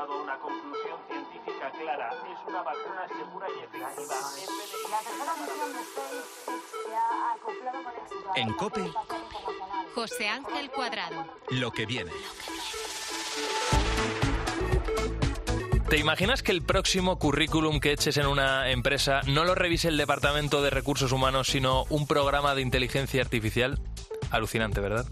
llegado a una conclusión científica clara. Es una vacuna segura y efectiva. La tercera misión de SpaceX se ha acoplado con éxito a la En COPE. José Ángel Cuadrado. Lo que viene. ¿Te imaginas que el próximo currículum que eches en una empresa no lo revise el Departamento de Recursos Humanos, sino un programa de inteligencia artificial? Alucinante, ¿verdad?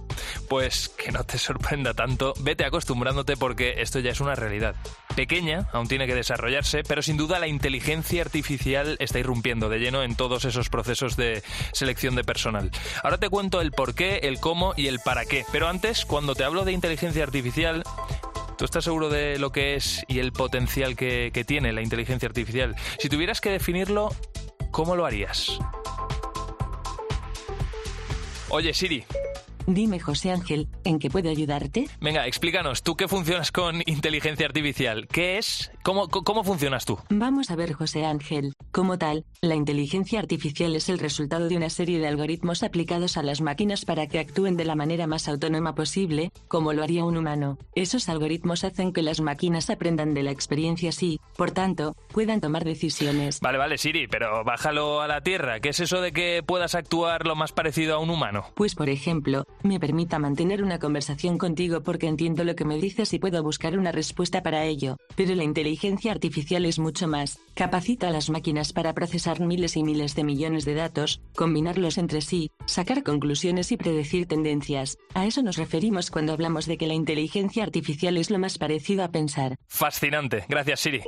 Pues que no te sorprenda tanto, vete acostumbrándote porque esto ya es una realidad. Pequeña, aún tiene que desarrollarse, pero sin duda la inteligencia artificial está irrumpiendo de lleno en todos esos procesos de selección de personal. Ahora te cuento el por qué, el cómo y el para qué. Pero antes, cuando te hablo de inteligencia artificial, ¿Tú estás seguro de lo que es y el potencial que, que tiene la inteligencia artificial? Si tuvieras que definirlo, ¿cómo lo harías? Oye, Siri, Dime, José Ángel, ¿en qué puedo ayudarte? venga, explícanos, tú que funcionas con inteligencia artificial, ¿qué es? ¿Cómo, funcionas tú? Vamos a ver, José Ángel. Como tal, la inteligencia artificial es el resultado de una serie de algoritmos aplicados a las máquinas para que actúen de la manera más autónoma posible, como lo haría un humano. Esos algoritmos hacen que las máquinas aprendan de la experiencia y, por tanto, puedan tomar decisiones. Vale, vale, Siri, pero bájalo a la tierra. ¿Qué es eso de que puedas actuar lo más parecido a un humano? Pues, por ejemplo, me permita mantener una conversación contigo porque entiendo lo que me dices y puedo buscar una respuesta para ello. Pero la inteligencia artificial es mucho más. Capacita a las máquinas para procesar miles y miles de millones de datos, combinarlos entre sí, sacar conclusiones y predecir tendencias. A eso nos referimos cuando hablamos de que la inteligencia artificial es lo más parecido a pensar. Fascinante. Gracias, Siri.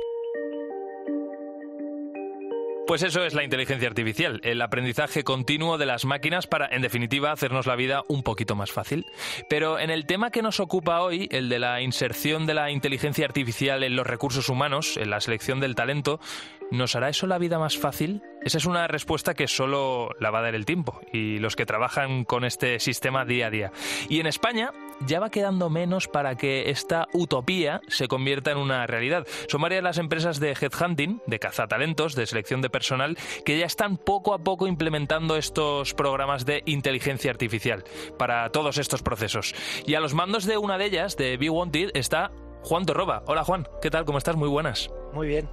Pues eso es la inteligencia artificial, el aprendizaje continuo de las máquinas para, en definitiva, hacernos la vida un poquito más fácil. Pero en el tema que nos ocupa hoy, el de la inserción de la inteligencia artificial en los recursos humanos, en la selección del talento, ¿nos hará eso la vida más fácil? Esa es una respuesta que solo la va a dar el tiempo y los que trabajan con este sistema día a día. Y en España ya va quedando menos para que esta utopía se convierta en una realidad. Son varias las empresas de headhunting, de cazatalentos, de selección de personal, que ya están poco a poco implementando estos programas de inteligencia artificial para todos estos procesos. Y a los mandos de una de ellas, de Be Wanted, está Juan Torroba. Hola Juan, ¿qué tal? ¿Cómo estás? Muy buenas. Muy bien.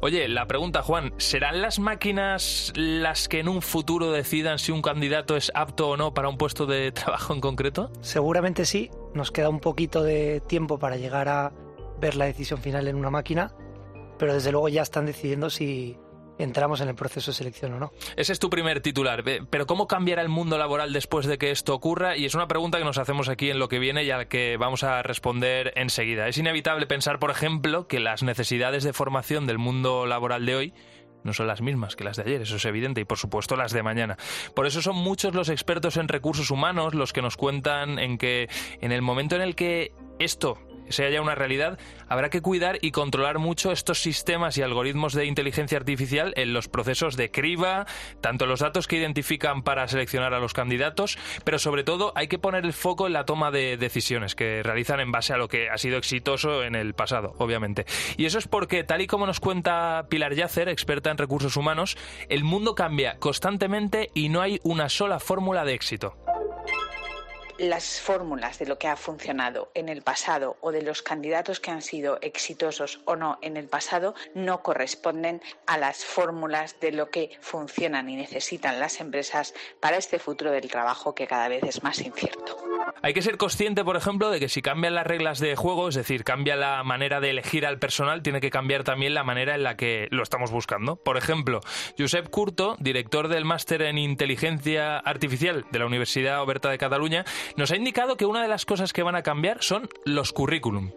Oye, la pregunta, Juan, ¿serán las máquinas las que en un futuro decidan si un candidato es apto o no para un puesto de trabajo en concreto? Seguramente sí. Nos queda un poquito de tiempo para llegar a ver la decisión final en una máquina, pero desde luego ya están decidiendo si entramos en el proceso de selección o no. Ese es tu primer titular. Pero ¿cómo cambiará el mundo laboral después de que esto ocurra? Y es una pregunta que nos hacemos aquí en lo que viene y a la que vamos a responder enseguida. Es inevitable pensar, por ejemplo, que las necesidades de formación del mundo laboral de hoy no son las mismas que las de ayer, eso es evidente, y por supuesto las de mañana. Por eso son muchos los expertos en recursos humanos los que nos cuentan en que en el momento en el que esto sea ya una realidad, habrá que cuidar y controlar mucho estos sistemas y algoritmos de inteligencia artificial en los procesos de criba, tanto los datos que identifican para seleccionar a los candidatos, pero sobre todo hay que poner el foco en la toma de decisiones que realizan en base a lo que ha sido exitoso en el pasado, obviamente. Y eso es porque, tal y como nos cuenta Pilar Yacer, experta en recursos humanos, el mundo cambia constantemente y no hay una sola fórmula de éxito. Las fórmulas de lo que ha funcionado en el pasado o de los candidatos que han sido exitosos o no en el pasado no corresponden a las fórmulas de lo que funcionan y necesitan las empresas para este futuro del trabajo que cada vez es más incierto. Hay que ser consciente, por ejemplo, de que si cambian las reglas de juego, es decir, cambia la manera de elegir al personal, tiene que cambiar también la manera en la que lo estamos buscando. Por ejemplo, Josep Curto, director del máster en inteligencia artificial de la Universidad Oberta de Cataluña, nos ha indicado que una de las cosas que van a cambiar son los currículum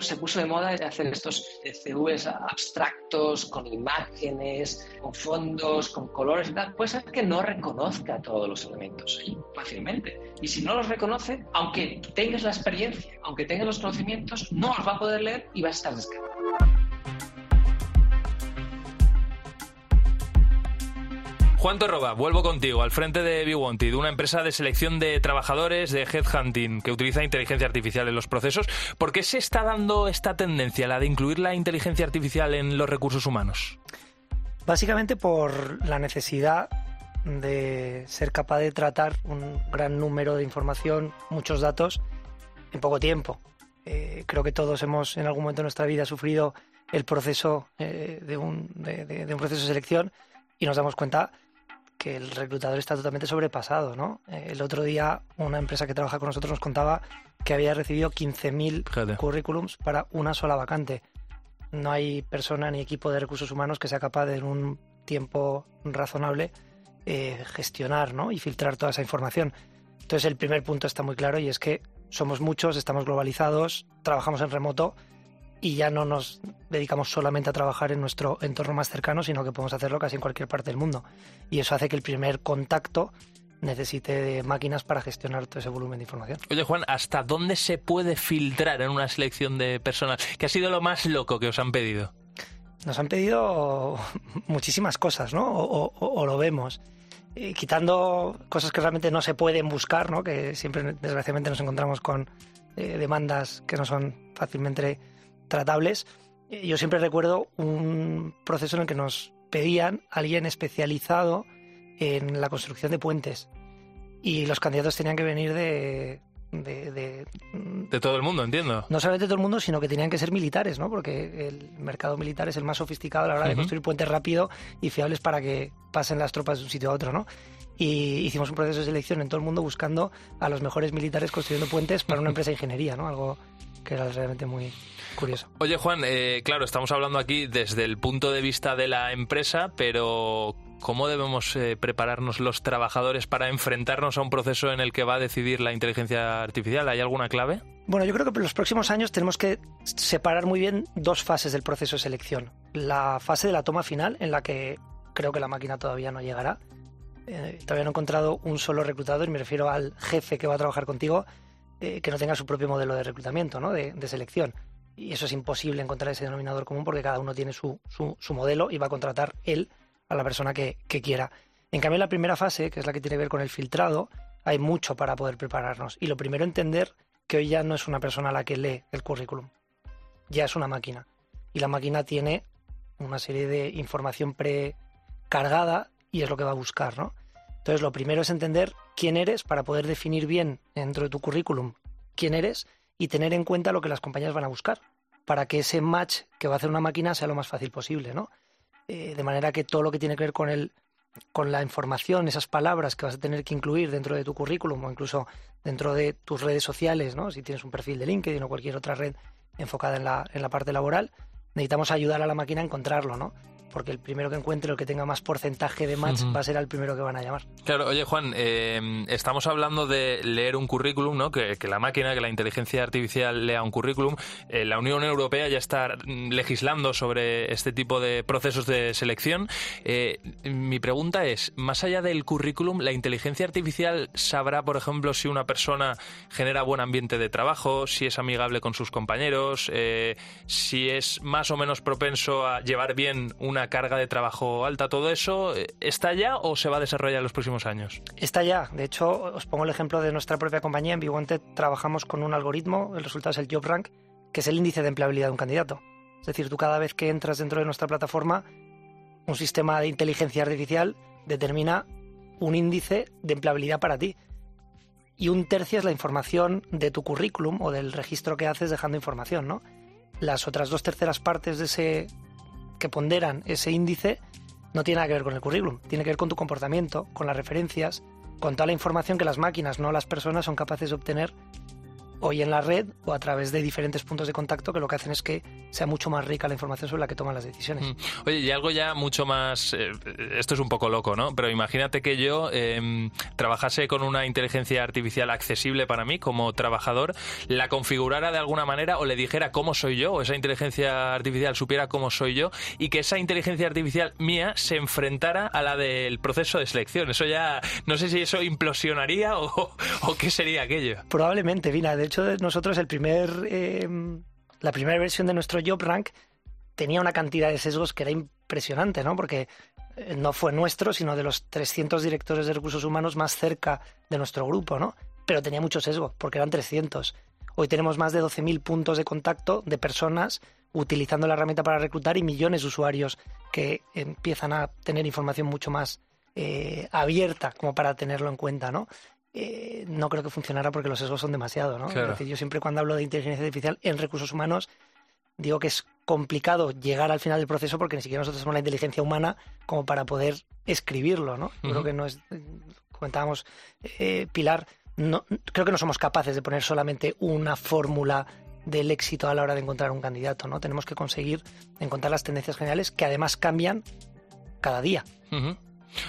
se puso de moda hacer estos CVs abstractos, con imágenes, con fondos, con colores y tal. Puede ser que no reconozca todos los elementos fácilmente. Y si no los reconoce, aunque tengas la experiencia, aunque tengas los conocimientos, no los va a poder leer y va a estar descargado. Juan Torroba, vuelvo contigo, al frente de BeWanted, una empresa de selección de trabajadores de headhunting que utiliza inteligencia artificial en los procesos. ¿Por qué se está dando esta tendencia, la de incluir la inteligencia artificial en los recursos humanos? Básicamente por la necesidad de ser capaz de tratar un gran número de información, muchos datos, en poco tiempo. Eh, creo que todos hemos en algún momento de nuestra vida sufrido el proceso eh, de, un, de un proceso de selección y nos damos cuenta que el reclutador está totalmente sobrepasado, ¿no? Eh, el otro día una empresa que trabaja con nosotros nos contaba que había recibido 15.000 currículums para una sola vacante. No hay persona ni equipo de recursos humanos que sea capaz de en un tiempo razonable eh, gestionar ¿no? y filtrar toda esa información. Entonces el primer punto está muy claro y es que somos muchos, estamos globalizados, trabajamos en remoto y ya no nos dedicamos solamente a trabajar en nuestro entorno más cercano, sino que podemos hacerlo casi en cualquier parte del mundo. Y eso hace que el primer contacto necesite de máquinas para gestionar todo ese volumen de información. Oye Juan, ¿hasta dónde se puede filtrar en una selección de personas? ¿Qué ha sido lo más loco que os han pedido? Nos han pedido muchísimas cosas, ¿no? O, lo vemos. quitando cosas que realmente no se pueden buscar, ¿no? Que siempre, desgraciadamente, nos encontramos con eh, demandas que no son fácilmente tratables. Eh, yo siempre recuerdo un proceso en el que nos pedían alguien especializado en la construcción de puentes y los candidatos tenían que venir de, de, de, todo el mundo, entiendo. No solamente de todo el mundo, sino que tenían que ser militares, ¿no? Porque el mercado militar es el más sofisticado a la hora de construir puentes rápido y fiables para que pasen las tropas de un sitio a otro, ¿no? Y hicimos un proceso de selección en todo el mundo buscando a los mejores militares construyendo puentes para una empresa de ingeniería, ¿no? Algo que era realmente muy, curioso. Oye, Juan, eh, claro, estamos hablando aquí desde el punto de vista de la empresa, pero ¿cómo debemos eh, prepararnos los trabajadores para enfrentarnos a un proceso en el que va a decidir la inteligencia artificial? ¿Hay alguna clave? Bueno, yo creo que en los próximos años tenemos que separar muy bien dos fases del proceso de selección. La fase de la toma final, en la que creo que la máquina todavía no llegará. Eh, todavía no he encontrado un solo reclutador, y me refiero al jefe que va a trabajar contigo, que no tenga su propio modelo de reclutamiento, ¿no? de, de selección y eso es imposible encontrar ese denominador común porque cada uno tiene su, su, modelo y va a contratar él a la persona que, quiera. En cambio, en la primera fase, que es la que tiene que ver con el filtrado, hay mucho para poder prepararnos. Y lo primero, entender que hoy ya no es una persona la que lee el currículum, ya es una máquina. Y la máquina tiene una serie de información precargada y es lo que va a buscar, ¿no? Entonces, lo primero es entender quién eres para poder definir bien dentro de tu currículum quién eres y tener en cuenta lo que las compañías van a buscar para que ese match que va a hacer una máquina sea lo más fácil posible, ¿no? Eh, de manera que todo lo que tiene que ver con el con la información, esas palabras que vas a tener que incluir dentro de tu currículum o incluso dentro de tus redes sociales, ¿no? Si tienes un perfil de LinkedIn o cualquier otra red enfocada en la, en la parte laboral, necesitamos ayudar a la máquina a encontrarlo, ¿no? Porque el primero que encuentre, el que tenga más porcentaje de match, va a ser el primero que van a llamar. Claro, oye Juan, eh, estamos hablando de leer un currículum, ¿no? Que, la máquina, que la inteligencia artificial lea un currículum. Eh, la Unión Europea ya está legislando sobre este tipo de procesos de selección. Eh, mi pregunta es, más allá del currículum, ¿la inteligencia artificial sabrá, por ejemplo, si una persona genera buen ambiente de trabajo, si es amigable con sus compañeros, si es más o menos propenso a llevar bien una carga de trabajo alta. ¿Todo eso eh, está ya o se va a desarrollar en los próximos años? Está ya. De hecho, os pongo el ejemplo de nuestra propia compañía. En Viwanted trabajamos con un algoritmo, el resultado es el Job Rank, que es el índice de empleabilidad de un candidato. Es decir, tú cada vez que entras dentro de nuestra plataforma, un sistema de inteligencia artificial determina un índice de empleabilidad para ti. y un tercio es la información de tu currículum o del registro que haces dejando información, ¿no? Las otras dos terceras partes de ese que ponderan ese índice no tiene nada que ver con el currículum, tiene que ver con tu comportamiento, con las referencias, con toda la información que las máquinas, no las personas, son capaces de obtener hoy en la red o a través de diferentes puntos de contacto que lo que hacen es que sea mucho más rica la información sobre la que toman las decisiones. Mm. Oye, y algo ya mucho más... Eh, esto es un poco loco, ¿no? Pero imagínate que yo em, trabajase con una inteligencia artificial accesible para mí como trabajador, la configurara de alguna manera o le dijera cómo soy yo, o esa inteligencia artificial supiera cómo soy yo, y que esa inteligencia artificial mía se enfrentara a la del proceso de selección. Eso ya... No sé si eso implosionaría o, o qué sería aquello. Probablemente, Vina. De hecho, nosotros em, la primera versión de nuestro Job Rank tenía una cantidad de sesgos que era impresionante, ¿no? Porque eh, no fue nuestro, sino de los 300 directores de recursos humanos más cerca de nuestro grupo, ¿no? Pero tenía mucho sesgo, porque eran 300. Hoy tenemos más de 12.000 puntos de contacto de personas utilizando la herramienta para reclutar y millones de usuarios que empiezan a tener información mucho más eh, abierta como para tenerlo en cuenta, ¿no? Eh, no creo que funcionara porque los sesgos son demasiado, ¿no? yo siempre cuando hablo de inteligencia artificial en recursos humanos digo que es complicado llegar al final del proceso porque ni siquiera nosotros tenemos la inteligencia humana como para poder escribirlo, ¿no? Creo que no es, comentábamos, eh, Pilar, no, creo que no somos capaces de poner solamente una fórmula del éxito a la hora de encontrar un candidato, ¿no? Tenemos que conseguir encontrar las tendencias generales que además cambian cada día.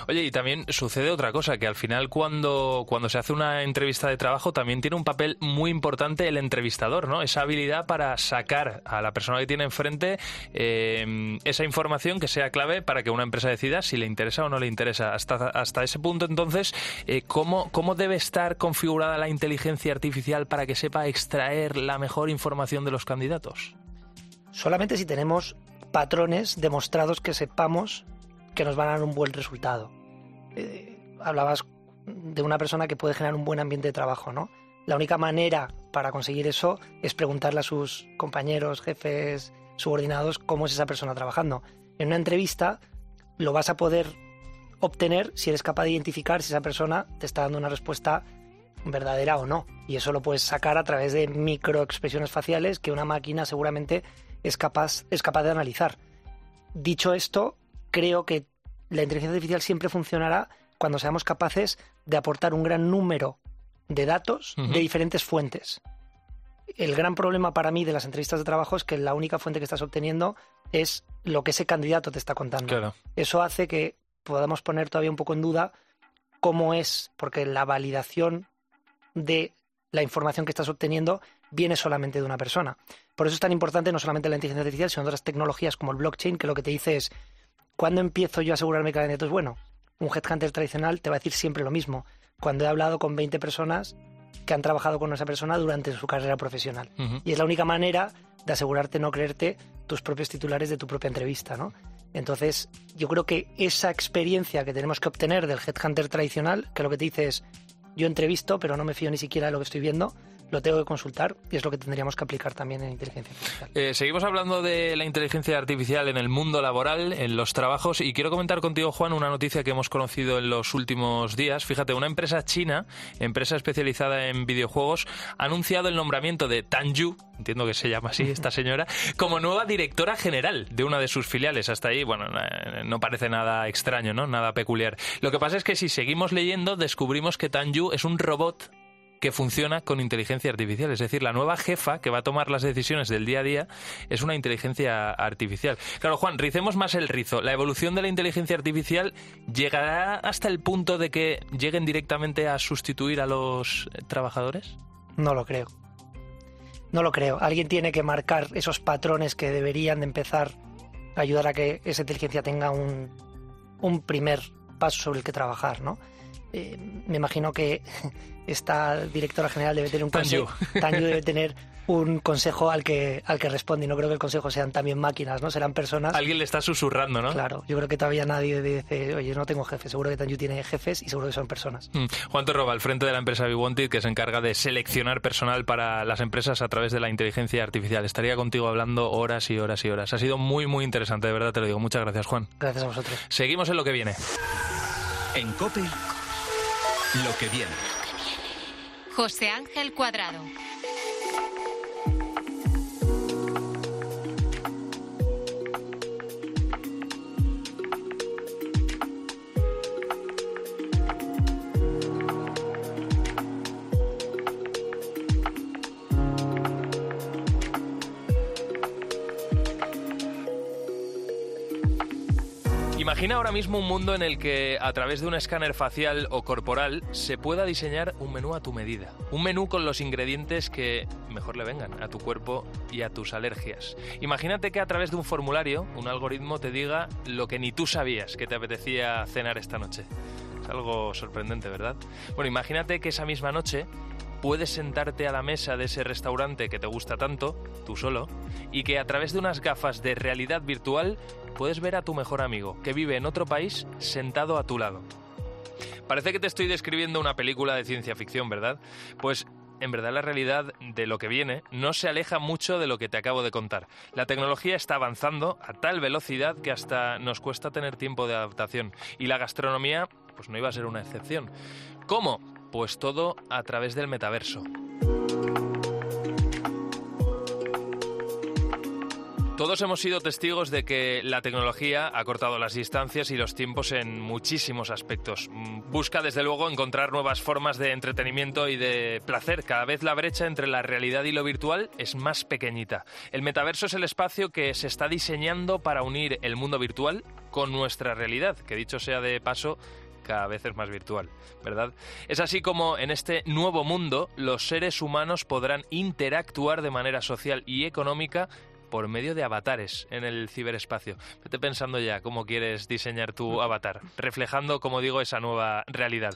Oye, y también sucede otra cosa, que al final cuando, cuando se hace una entrevista de trabajo también tiene un papel muy importante el entrevistador, ¿no? Esa habilidad para sacar a la persona que tiene enfrente eh, esa información que sea clave para que una empresa decida si le interesa o no le interesa. Hasta, hasta ese punto, entonces, eh, ¿cómo, ¿cómo debe estar configurada la inteligencia artificial para que sepa extraer la mejor información de los candidatos? Solamente si tenemos patrones demostrados que sepamos que nos van a dar un buen resultado. Eh, hablabas de una persona que puede generar un buen ambiente de trabajo, ¿no? La única manera para conseguir eso es preguntarle a sus compañeros, jefes, subordinados cómo es esa persona trabajando. En una entrevista lo vas a poder obtener si eres capaz de identificar si esa persona te está dando una respuesta verdadera o no. Y eso lo puedes sacar a través de microexpresiones faciales que una máquina seguramente es capaz, es capaz de analizar. Dicho esto, creo que la inteligencia artificial siempre funcionará cuando seamos capaces de aportar un gran número de datos de diferentes fuentes. El gran problema para mí de las entrevistas de trabajo es que la única fuente que estás obteniendo es lo que ese candidato te está contando. Eso hace que podamos poner todavía un poco en duda cómo es, porque la validación de la información que estás obteniendo viene solamente de una persona. Por eso es tan importante no solamente la inteligencia artificial, sino otras tecnologías como el blockchain, que lo que te dice es, ¿Cuándo empiezo yo a asegurarme que el candidato es bueno? Un headhunter tradicional te va a decir siempre lo mismo. Cuando he hablado con 20 personas que han trabajado con esa persona durante su carrera profesional. Y es la única manera de asegurarte no creerte tus propios titulares de tu propia entrevista, ¿no? Entonces, yo creo que esa experiencia que tenemos que obtener del headhunter tradicional, que lo que te dice es, yo entrevisto, pero no me fío ni siquiera de lo que estoy viendo, lo tengo que consultar y es lo que tendríamos que aplicar también en inteligencia artificial. Eh, seguimos hablando de la inteligencia artificial en el mundo laboral, en los trabajos, y quiero comentar contigo, Juan, una noticia que hemos conocido en los últimos días. Fíjate, una empresa china, empresa especializada en videojuegos, ha anunciado el nombramiento de Tan Yu, entiendo que se llama así esta señora, como nueva directora general de una de sus filiales. Hasta ahí, bueno, no parece nada extraño, ¿no? Nada peculiar. Lo que pasa es que si seguimos leyendo, descubrimos que Tan Yu es un robot que funciona con inteligencia artificial. Es decir, la nueva jefa que va a tomar las decisiones del día a día es una inteligencia artificial. Claro, Juan, ricemos más el rizo. ¿La evolución de la inteligencia artificial llegará hasta el punto de que lleguen directamente a sustituir a los trabajadores? No lo creo. No lo creo. Alguien tiene que marcar esos patrones que deberían de empezar a ayudar a que esa inteligencia tenga un, un primer paso sobre el que trabajar, ¿no? Eh, me imagino que esta directora general debe tener un consejo. debe tener un consejo al que, al que responde. Y no creo que el consejo sean también máquinas, ¿no? Serán personas. Alguien le está susurrando, ¿no? Claro, yo creo que todavía nadie dice, oye, no tengo jefe. Seguro que Tanju tiene jefes y seguro que son personas. Mm. Juan Torroba, al frente de la empresa BeWanted, que se encarga de seleccionar personal para las empresas a través de la inteligencia artificial. Estaría contigo hablando horas y horas y horas. Ha sido muy, muy interesante, de verdad te lo digo. Muchas gracias, Juan. Gracias a vosotros. Seguimos en lo que viene. En COPE lo que viene. José Ángel Cuadrado. Imagina ahora mismo un mundo en el que a través de un escáner facial o corporal se pueda diseñar un menú a tu medida. Un menú con los ingredientes que mejor le vengan a tu cuerpo y a tus alergias. Imagínate que a través de un formulario, un algoritmo te diga lo que ni tú sabías que te apetecía cenar esta noche. Es algo sorprendente, ¿verdad? Bueno, imagínate que esa misma noche puedes sentarte a la mesa de ese restaurante que te gusta tanto, tú solo, y que a través de unas gafas de realidad virtual puedes ver a tu mejor amigo, que vive en otro país, sentado a tu lado. Parece que te estoy describiendo una película de ciencia ficción, ¿verdad? Pues en verdad la realidad de lo que viene no se aleja mucho de lo que te acabo de contar. La tecnología está avanzando a tal velocidad que hasta nos cuesta tener tiempo de adaptación y la gastronomía pues no iba a ser una excepción. ¿Cómo? Pues todo a través del metaverso. Todos hemos sido testigos de que la tecnología ha cortado las distancias y los tiempos en muchísimos aspectos. Busca desde luego encontrar nuevas formas de entretenimiento y de placer. Cada vez la brecha entre la realidad y lo virtual es más pequeñita. El metaverso es el espacio que se está diseñando para unir el mundo virtual con nuestra realidad, que dicho sea de paso, cada vez es más virtual, ¿verdad? Es así como en este nuevo mundo los seres humanos podrán interactuar de manera social y económica por medio de avatares en el ciberespacio. Vete pensando ya cómo quieres diseñar tu avatar, reflejando, como digo, esa nueva realidad.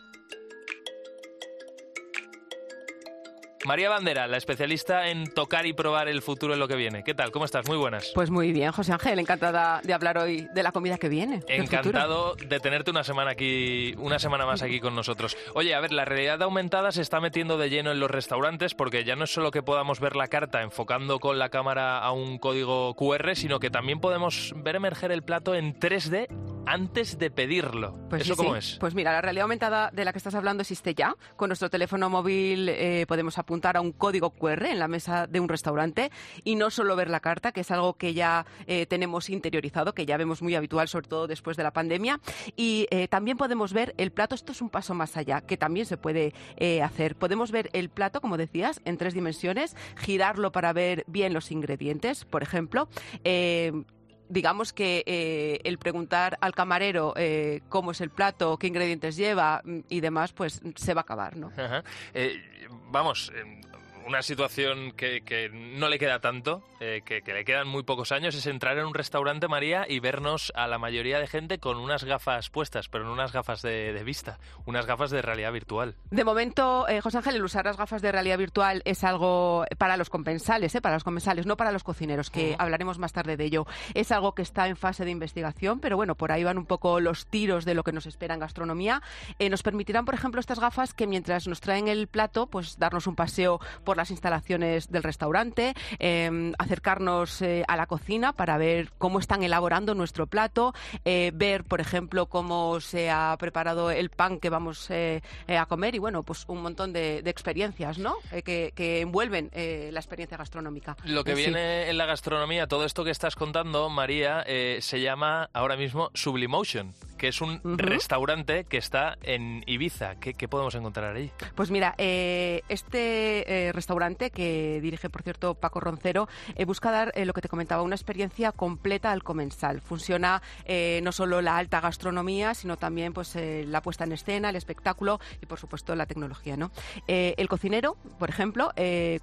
María Bandera, la especialista en tocar y probar el futuro en lo que viene. ¿Qué tal? ¿Cómo estás? Muy buenas. Pues muy bien, José Ángel, encantada de hablar hoy de la comida que viene. Encantado de tenerte una semana aquí, una semana más aquí con nosotros. Oye, a ver, la realidad aumentada se está metiendo de lleno en los restaurantes porque ya no es solo que podamos ver la carta enfocando con la cámara a un código QR, sino que también podemos ver emerger el plato en 3D antes de pedirlo. Pues ¿Eso sí, cómo sí. es? Pues mira, la realidad aumentada de la que estás hablando existe ya. Con nuestro teléfono móvil eh, podemos apuntar a un código QR en la mesa de un restaurante y no solo ver la carta, que es algo que ya eh, tenemos interiorizado, que ya vemos muy habitual, sobre todo después de la pandemia. Y eh, también podemos ver el plato, esto es un paso más allá, que también se puede eh, hacer. Podemos ver el plato, como decías, en tres dimensiones, girarlo para ver bien los ingredientes, por ejemplo. Digamos que eh, el preguntar al camarero eh, cómo es el plato, qué ingredientes lleva mm, y demás, pues se va a acabar, ¿no? Eh, vamos, eh, una situación que, que no le queda tanto, eh, que, que le quedan muy pocos años, es entrar en un restaurante, María, y vernos a la mayoría de gente con unas gafas puestas, pero no unas gafas de, de vista, unas gafas de realidad virtual. De momento, eh, José Ángel, el usar las gafas de realidad virtual es algo para los compensales, ¿eh? para los comensales, no para los cocineros, que hablaremos más tarde de ello. Es algo que está en fase de investigación, pero bueno, por ahí van un poco los tiros de lo que nos espera en gastronomía. Eh, nos permitirán, por ejemplo, estas gafas que mientras nos traen el plato, pues darnos un paseo por las instalaciones del restaurante, eh, acercarnos eh, a la cocina para ver cómo están elaborando nuestro plato, eh, ver, por ejemplo, cómo se ha preparado el pan que vamos eh, a comer y, bueno, pues un montón de, de experiencias, ¿no? Eh, que, que envuelven eh, la experiencia gastronómica. Lo que sí. viene en la gastronomía, todo esto que estás contando, María, eh, se llama ahora mismo Sublimotion, que es un restaurante que está en Ibiza. ¿Qué, qué podemos encontrar ahí? Pues mira, eh, este eh, restaurante que dirige, por cierto, Paco Roncero, eh, busca dar eh, lo que te comentaba, una experiencia completa al comensal. Funciona eh, no solo la alta gastronomía, sino también pues la puesta en escena, el espectáculo y, por supuesto, la tecnología. ¿no? El cocinero, por ejemplo,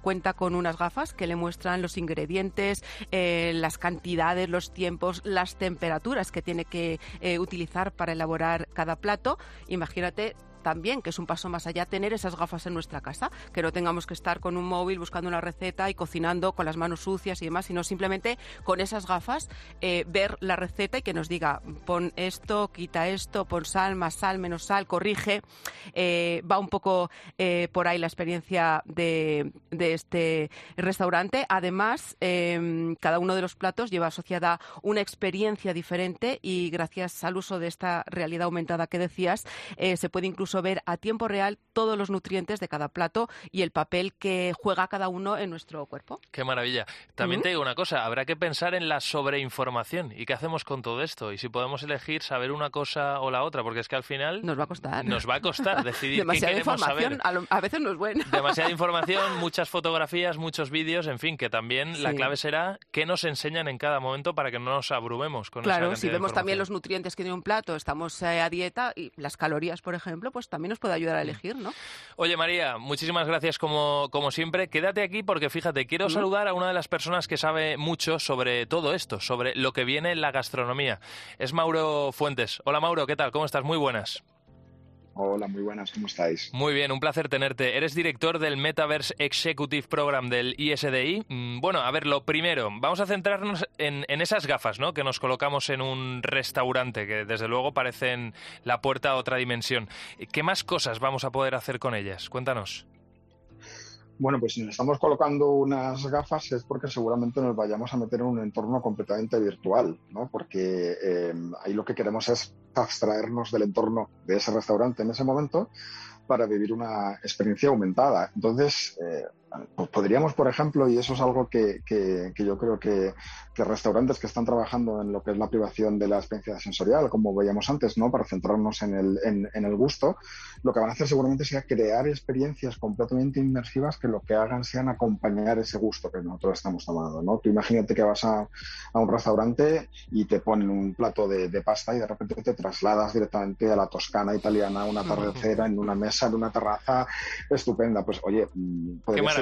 cuenta con unas gafas que le muestran los ingredientes, las cantidades, los tiempos, las temperaturas que tiene que utilizar para elaborar cada plato. Imagínate también, que es un paso más allá, tener esas gafas en nuestra casa, que no tengamos que estar con un móvil buscando una receta y cocinando con las manos sucias y demás, sino simplemente con esas gafas eh, ver la receta y que nos diga, pon esto, quita esto, pon sal, más sal, menos sal, corrige. Eh, va un poco eh, por ahí la experiencia de, de este restaurante. Además, eh, cada uno de los platos lleva asociada una experiencia diferente y gracias al uso de esta realidad aumentada que decías, se puede incluso incluso ver a tiempo real todos los nutrientes de cada plato y el papel que juega cada uno en nuestro cuerpo. Qué maravilla. También te digo una cosa, habrá que pensar en la sobreinformación y qué hacemos con todo esto y si podemos elegir saber una cosa o la otra, porque es que al final nos va a costar. Nos va a costar decidir Demasiada qué queremos información saber. A, a, veces no es buena. Demasiada información, muchas fotografías, muchos vídeos, en fin, que también sí. la clave será qué nos enseñan en cada momento para que no nos abrumemos con Claro, esa si vemos también los nutrientes que tiene un plato, estamos eh, a dieta y las calorías, por ejemplo, pues también nos puede ayudar a elegir, ¿no? Oye, María, muchísimas gracias como, como siempre. Quédate aquí porque fíjate, quiero ¿Mm? saludar a una de las personas que sabe mucho sobre todo esto, sobre lo que viene en la gastronomía. Es Mauro Fuentes. Hola Mauro, ¿qué tal? ¿Cómo estás? Muy buenas. Hola, muy buenas, ¿cómo estáis? Muy bien, un placer tenerte. Eres director del Metaverse Executive Program del ISDI. Bueno, a ver, lo primero, vamos a centrarnos en, en, esas gafas, ¿no? Que nos colocamos en un restaurante, que desde luego parecen la puerta a otra dimensión. ¿Qué más cosas vamos a poder hacer con ellas? Cuéntanos. Bueno, pues si nos estamos colocando unas gafas es porque seguramente nos vayamos a meter en un entorno completamente virtual, ¿no? Porque eh, ahí lo que queremos es abstraernos del entorno de ese restaurante en ese momento para vivir una experiencia aumentada. Entonces, eh, podríamos, por ejemplo, y eso es algo que, que, que yo creo que, que, restaurantes que están trabajando en lo que es la privación de la experiencia sensorial, como veíamos antes, ¿no? Para centrarnos en el, en, en el gusto, lo que van a hacer seguramente sea crear experiencias completamente inmersivas que lo que hagan sean acompañar ese gusto que nosotros estamos tomando, ¿no? Tú imagínate que vas a, a un restaurante y te ponen un plato de, de, pasta y de repente te trasladas directamente a la Toscana italiana, una atardecera, en una mesa, en una terraza estupenda. Pues, oye, podría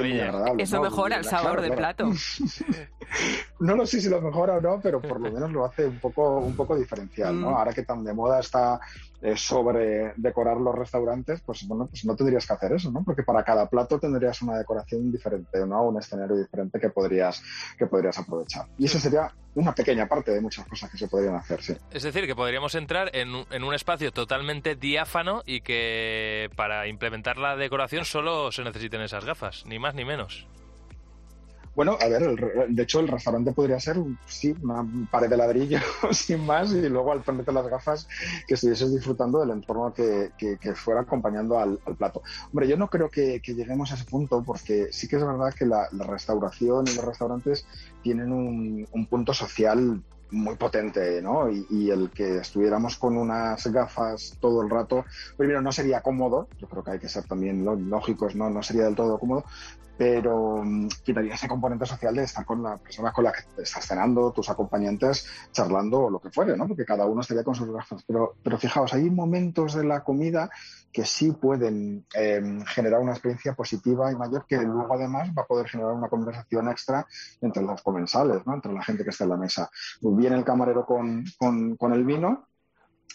Eso ¿no? mejora el sabor claro, del claro. plato. no lo sé si lo mejora o no, pero por lo menos lo hace un poco, un poco diferencial, ¿no? Mm. Ahora que tan de moda está eh, sobre decorar los restaurantes, pues bueno, pues no tendrías que hacer eso, ¿no? Porque para cada plato tendrías una decoración diferente, ¿no? Un escenario diferente que podrías, que podrías aprovechar. Y eso sería una pequeña parte de muchas cosas que se podrían hacer, sí. Es decir, que podríamos entrar en, en un espacio totalmente diáfano y que para implementar la decoración solo se necesiten esas gafas, ni más ni menos. Bueno, a ver, el de hecho el restaurante podría ser, sí, una pared de ladrillo sin más y luego al ponerte las gafas que estuvieses disfrutando del entorno que, fuera acompañando al, plato. Hombre, yo no creo que, lleguemos a ese punto porque sí que es verdad que la, restauración y los restaurantes tienen un, un punto social muy potente, ¿no? Y, el que estuviéramos con unas gafas todo el rato, primero no sería cómodo, yo creo que hay que ser también lógicos, ¿no? No sería del todo cómodo, pero mm, quitaría ese componente social de estar con la persona con la que estás cenando, tus acompañantes, charlando o lo que fuere, ¿no? Porque cada uno estaría con sus gafas. Pero, pero fijaos, hay momentos de la comida que sí pueden eh, generar una experiencia positiva y mayor que luego además va a poder generar una conversación extra entre los comensales, ¿no? Entre la gente que está en la mesa. Viene el camarero con, con, con el vino,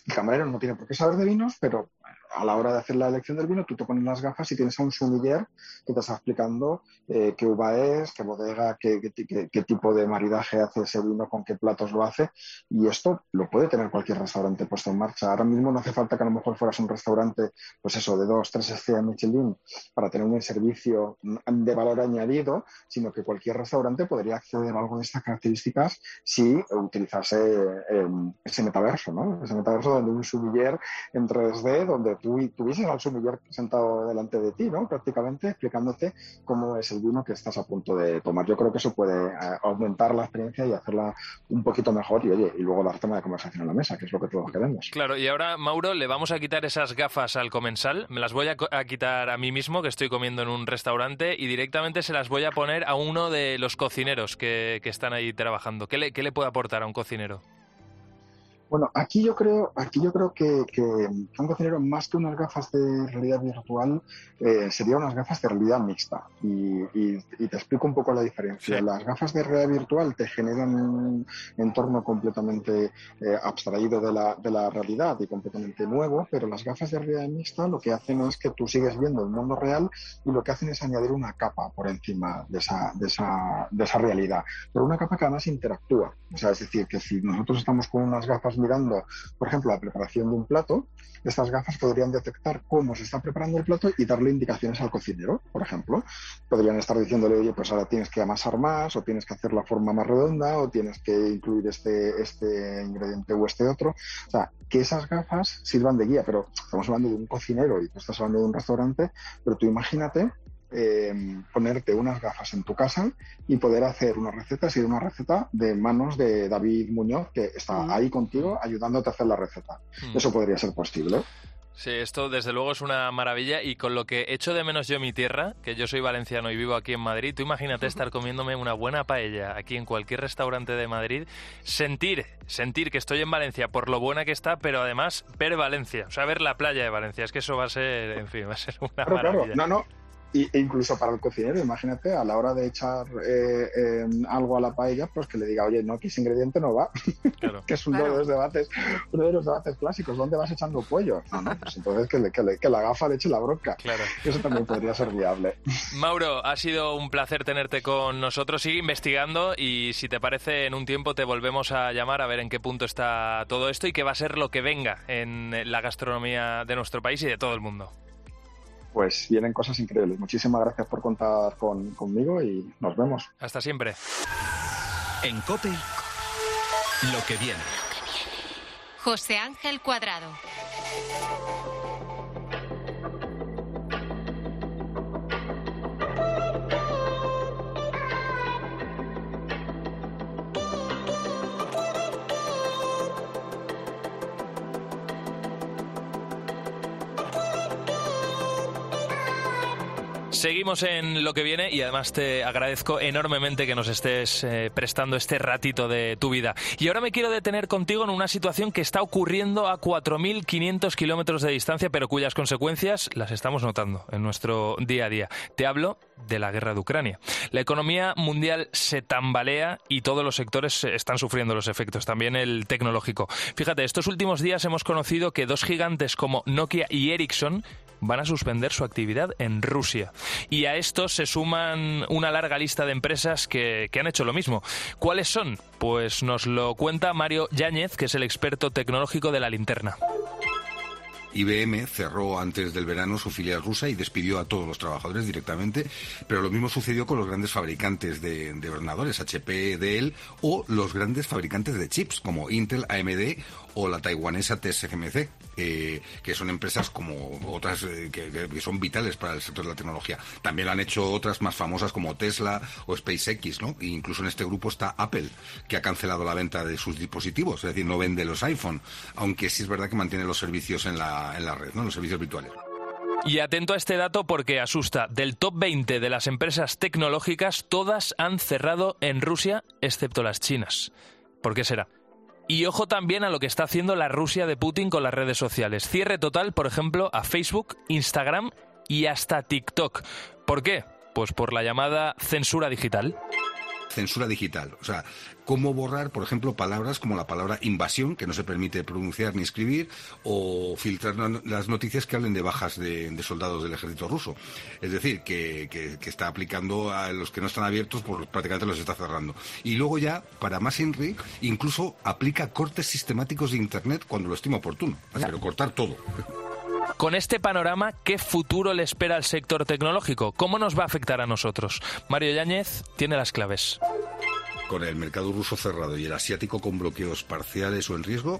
el camarero no tiene por qué saber de vinos, pero a la hora de hacer la elección del vino, tú te pones las gafas y tienes a un sommelier que te está explicando eh, qué uva es, qué bodega, qué, qué, qué- qué tipo de maridaje hace ese vino, con qué platos lo hace. Y esto lo puede tener cualquier restaurante puesto en marcha. Ahora mismo no hace falta que a lo mejor fueras un restaurante, pues eso, de dos, tres estrellas Michelin para tener un servicio de valor añadido, sino que cualquier restaurante podría acceder a algo de estas características si utilizase eh, ese metaverso, ¿no? Ese metaverso donde un sommelier en 3D, donde tú tuvieses al sommelier sentado delante de ti, ¿no? Prácticamente explicándote cómo es el vino que estás a punto de tomar. Yo creo que eso puede eh, aumentar la experiencia y hacerla un poquito mejor y, oye, y luego dar tema de conversación en la mesa, que es lo que todos queremos. Claro, y ahora, Mauro, le vamos a quitar esas gafas al comensal. Me las voy a, a quitar a mí mismo, que estoy comiendo en un restaurante, y directamente se las voy a poner a uno de los cocineros que, que están ahí trabajando. ¿Qué le, ¿Qué le puede aportar a un cocinero? Bueno, aquí yo creo, aquí yo creo que, que un cocinero más que unas gafas de realidad virtual eh, sería unas gafas de realidad mixta. Y, y- y te explico un poco la diferencia. Las gafas de realidad virtual te generan un entorno completamente eh, abstraído de la, de la realidad y completamente nuevo, pero las gafas de realidad mixta lo que hacen es que tú sigues viendo el mundo real y lo que hacen es añadir una capa por encima de esa, de esa, de esa realidad, pero una capa que además interactúa. O sea, es decir, que si nosotros estamos con unas gafas mirando, por ejemplo, la preparación de un plato, estas gafas podrían detectar cómo se está preparando el plato y darle indicaciones al cocinero, por ejemplo. Podrían estar diciéndole, oye, pues ahora tienes que amasar más, o tienes que hacer la forma más redonda, o tienes que incluir este, este ingrediente o este otro. O sea, que esas gafas sirvan de guía, pero estamos hablando de un cocinero y tú estás hablando de un restaurante, pero tú imagínate eh, ponerte unas gafas en tu casa y poder hacer unas recetas y una receta de manos de David Muñoz, que está ahí contigo ayudándote a hacer la receta. Mm. Eso podría ser posible. Sí, esto desde luego es una maravilla y con lo que echo de menos yo mi tierra, que yo soy valenciano y vivo aquí en Madrid, tú imagínate estar comiéndome una buena paella aquí en cualquier restaurante de Madrid, sentir, sentir que estoy en Valencia por lo buena que está, pero además ver Valencia, o sea, ver la playa de Valencia, es que eso va a ser, en fin, va a ser una Claro, claro. maravilla. No, no. Y, e incluso para el cocinero, imagínate, a la hora de echar eh, eh, algo a la paella, pues que le diga, oye, no, que ese ingrediente no va. Claro. que es uno Claro. de los debates, uno de los debates clásicos. ¿Dónde vas echando pollo? No, no, pues entonces que, le- que, le- que la gafa le eche la bronca. Claro. Eso también podría ser viable. Mauro, ha sido un placer tenerte con nosotros. Sigue investigando y si te parece, en un tiempo te volvemos a llamar a ver en qué punto está todo esto y qué va a ser lo que venga en la gastronomía de nuestro país y de todo el mundo. Pues vienen cosas increíbles. Muchísimas gracias por contar con, conmigo y nos vemos. Hasta siempre. En Cope, lo que viene. José Ángel Cuadrado. Seguimos en lo que viene y además te agradezco enormemente que nos estés eh, prestando este ratito de tu vida. Y ahora me quiero detener contigo en una situación que está ocurriendo a 4.500 kilómetros de distancia, pero cuyas consecuencias las estamos notando en nuestro día a día. Te hablo de la guerra de Ucrania. La economía mundial se tambalea y todos los sectores están sufriendo los efectos, también el tecnológico. Fíjate, estos últimos días hemos conocido que dos gigantes como Nokia y Ericsson van a suspender su actividad en Rusia. Y a esto se suman una larga lista de empresas que, que han hecho lo mismo. ¿Cuáles son? Pues nos lo cuenta Mario Yáñez, que es el experto tecnológico de la linterna. IBM cerró antes del verano su filial rusa y despidió a todos los trabajadores directamente, pero lo mismo sucedió con los grandes fabricantes de, de ordenadores, HP, Dell, o los grandes fabricantes de chips como Intel, AMD o la taiwanesa TSMC, eh, que son empresas como otras eh, que, son vitales para el sector de la tecnología. También lo han hecho otras más famosas como Tesla o SpaceX, ¿no? E incluso en este grupo está Apple, que ha cancelado la venta de sus dispositivos, es decir, no vende los iPhone, aunque sí es verdad que mantiene los servicios en la, en la red, ¿no? Los servicios virtuales. Y atento a este dato porque asusta. Del top 20 de las empresas tecnológicas, todas han cerrado en Rusia, excepto las chinas. ¿Por qué será? Y ojo también a lo que está haciendo la Rusia de Putin con las redes sociales. Cierre total, por ejemplo, a Facebook, Instagram y hasta TikTok. ¿Por qué? Pues por la llamada censura digital. Censura digital. O sea, cómo borrar, por ejemplo, palabras como la palabra invasión, que no se permite pronunciar ni escribir, o filtrar las noticias que hablen de bajas de, de soldados del ejército ruso. Es decir, que, que- que está aplicando a los que no están abiertos, pues prácticamente los está cerrando. Y luego ya, para más Henry, incluso aplica cortes sistemáticos de Internet cuando lo estima oportuno. Pero cortar todo. Con este panorama, ¿qué futuro le espera al sector tecnológico? ¿Cómo nos va a afectar a nosotros? Mario Yáñez tiene las claves. Con el mercado ruso cerrado y el asiático con bloqueos parciales o en riesgo,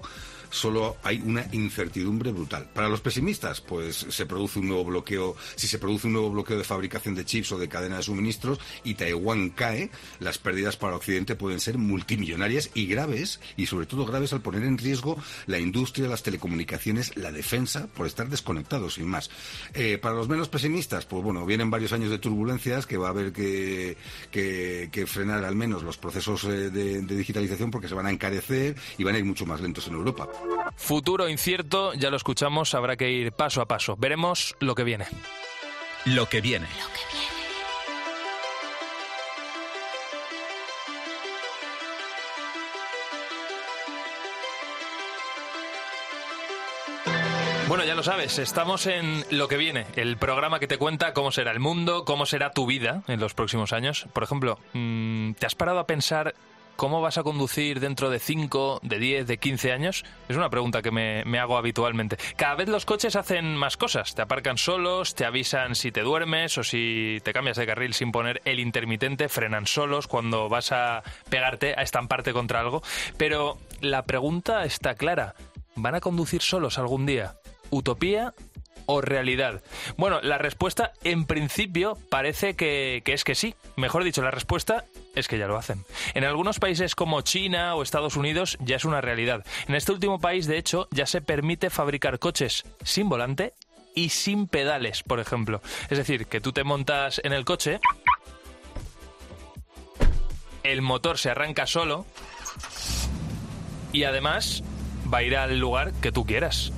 solo hay una incertidumbre brutal. Para los pesimistas, pues se produce un nuevo bloqueo, si se produce un nuevo bloqueo de fabricación de chips o de cadena de suministros y Taiwán cae, las pérdidas para Occidente pueden ser multimillonarias y graves, y sobre todo graves al poner en riesgo la industria, las telecomunicaciones, la defensa, por estar desconectados, sin más. Eh, para los menos pesimistas, pues bueno, vienen varios años de turbulencias que va a haber que, que- frenar al menos los procesos eh, de, de digitalización porque se van a encarecer y van a ir mucho más lentos en Europa. Futuro incierto, ya lo escuchamos, habrá que ir paso a paso. Veremos lo que viene. Lo que viene. Bueno, ya lo sabes, estamos en Lo que viene, el programa que te cuenta cómo será el mundo, cómo será tu vida en los próximos años. Por ejemplo, mm, ¿te has parado a pensar ¿cómo vas a conducir dentro de 5, de 10, de 15 años? Es una pregunta que me, me hago habitualmente. Cada vez los coches hacen más cosas. Te aparcan solos, te avisan si te duermes o si te cambias de carril sin poner el intermitente, frenan solos cuando vas a pegarte, a estamparte contra algo. Pero la pregunta está clara. ¿Van a conducir solos algún día? ¿Utopía o realidad? Bueno, la respuesta en principio parece que, que, es que sí. Mejor dicho, la respuesta es que ya lo hacen. En algunos países como China o Estados Unidos ya es una realidad. En este último país, de hecho, ya se permite fabricar coches sin volante y sin pedales, por ejemplo. Es decir, que tú te montas en el coche, el motor se arranca solo y además va a ir al lugar que tú quieras.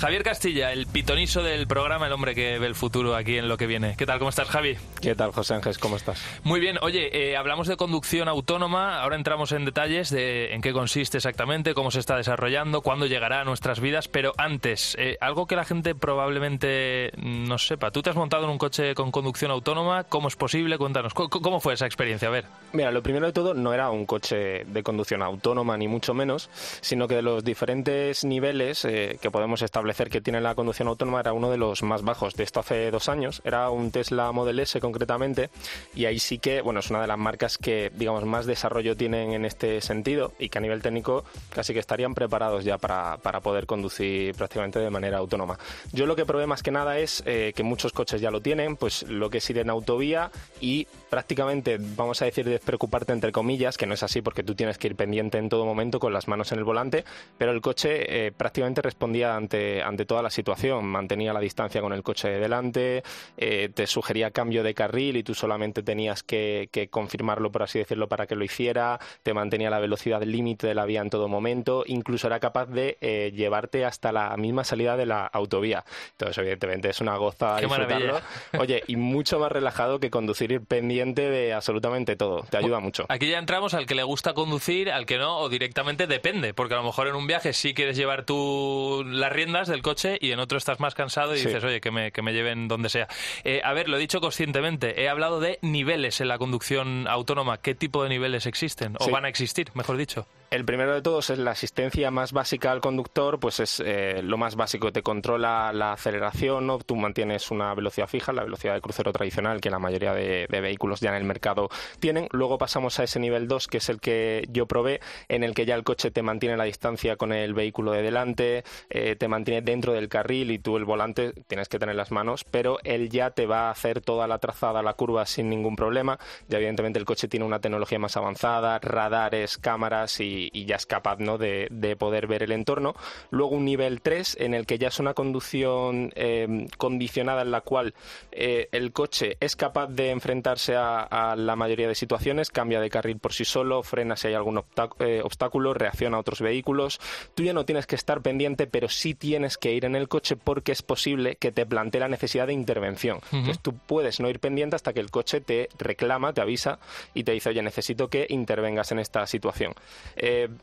Javier Castilla, el pitoniso del programa, el hombre que ve el futuro aquí en lo que viene. ¿Qué tal? ¿Cómo estás, Javi? ¿Qué tal, José Ángel? ¿Cómo estás? Muy bien. Oye, eh, hablamos de conducción autónoma. Ahora entramos en detalles de en qué consiste exactamente, cómo se está desarrollando, cuándo llegará a nuestras vidas. Pero antes, eh, algo que la gente probablemente no sepa. ¿Tú te has montado en un coche con conducción autónoma? ¿Cómo es posible? Cuéntanos. ¿Cómo, cómo fue esa experiencia? A ver. Mira, lo primero de todo no era un coche de conducción autónoma, ni mucho menos, sino que de los diferentes niveles eh, que podemos establecer que tiene la conducción autónoma era uno de los más bajos. De esto hace dos años. Era un Tesla Model S concretamente. Y ahí sí que, bueno, es una de las marcas que, digamos, más desarrollo tienen en este sentido y que a nivel técnico casi que estarían preparados ya para, para poder conducir prácticamente de manera autónoma. Yo lo que probé más que nada es eh, que muchos coches ya lo tienen, pues lo que es ir en autovía y prácticamente, vamos a decir, despreocuparte entre comillas, que no es así porque tú tienes que ir pendiente en todo momento con las manos en el volante, pero el coche eh, prácticamente respondía ante, ante toda la situación, mantenía la distancia con el coche de delante, eh, te sugería cambio de carril y tú solamente tenías que, que, confirmarlo, por así decirlo, para que lo hiciera, te mantenía la velocidad límite de la vía en todo momento, incluso era capaz de eh, llevarte hasta la misma salida de la autovía. Entonces, evidentemente, es una goza Qué disfrutarlo. maravilla. Oye, y mucho más relajado que conducir ir pendiente de absolutamente todo. Te ayuda mucho. Aquí ya entramos al que le gusta conducir, al que no, o directamente depende, porque a lo mejor en un viaje sí quieres llevar tú las riendas del coche y en otro estás más cansado y Sí. dices, oye, que me, que me lleven donde sea. Eh, a ver, lo he dicho conscientemente, he hablado de niveles en la conducción autónoma. ¿Qué tipo de niveles existen? O Sí. van a existir, mejor dicho. El primero de todos es la asistencia más básica al conductor, pues es eh, lo más básico, te controla la aceleración, ¿no? tú mantienes una velocidad fija, la velocidad de crucero tradicional que la mayoría de, vehículos ya en el mercado tienen. Luego pasamos a ese nivel 2, que es el que yo probé, en el que ya el coche te mantiene la distancia con el vehículo de delante, eh, te mantiene dentro del carril y tú el volante tienes que tener las manos, pero él ya te va a hacer toda la trazada, la curva sin ningún problema. Ya evidentemente el coche tiene una tecnología más avanzada, radares, cámaras y, y ya es capaz ¿no? de, de poder ver el entorno. Luego un nivel 3 en el que ya es una conducción eh, condicionada en la cual eh, el coche es capaz de enfrentarse a, a la mayoría de situaciones, cambia de carril por sí solo, frena si hay algún obstáculo, eh, obstáculo, reacciona a otros vehículos. Tú ya no tienes que estar pendiente, pero sí tienes que ir en el coche porque es posible que te plantee la necesidad de intervención. Entonces tú puedes no ir pendiente hasta que el coche te reclama, te avisa y te dice, oye, necesito que intervengas en esta situación. Eh, Um.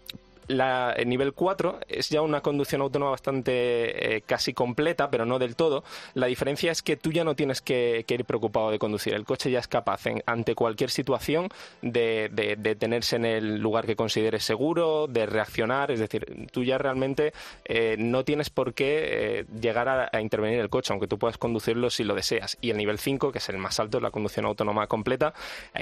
La, el nivel 4 es ya una conducción autónoma bastante eh, casi completa, pero no del todo. La diferencia es que tú ya no tienes que, ir preocupado de conducir. El coche ya es capaz, en- ante cualquier situación, de, de- detenerse en el lugar que consideres seguro, de reaccionar. Es decir, tú ya realmente eh, no tienes por qué eh, llegar a, intervenir el coche, aunque tú puedas conducirlo si lo deseas. Y el nivel 5, que es el más alto, la conducción autónoma completa,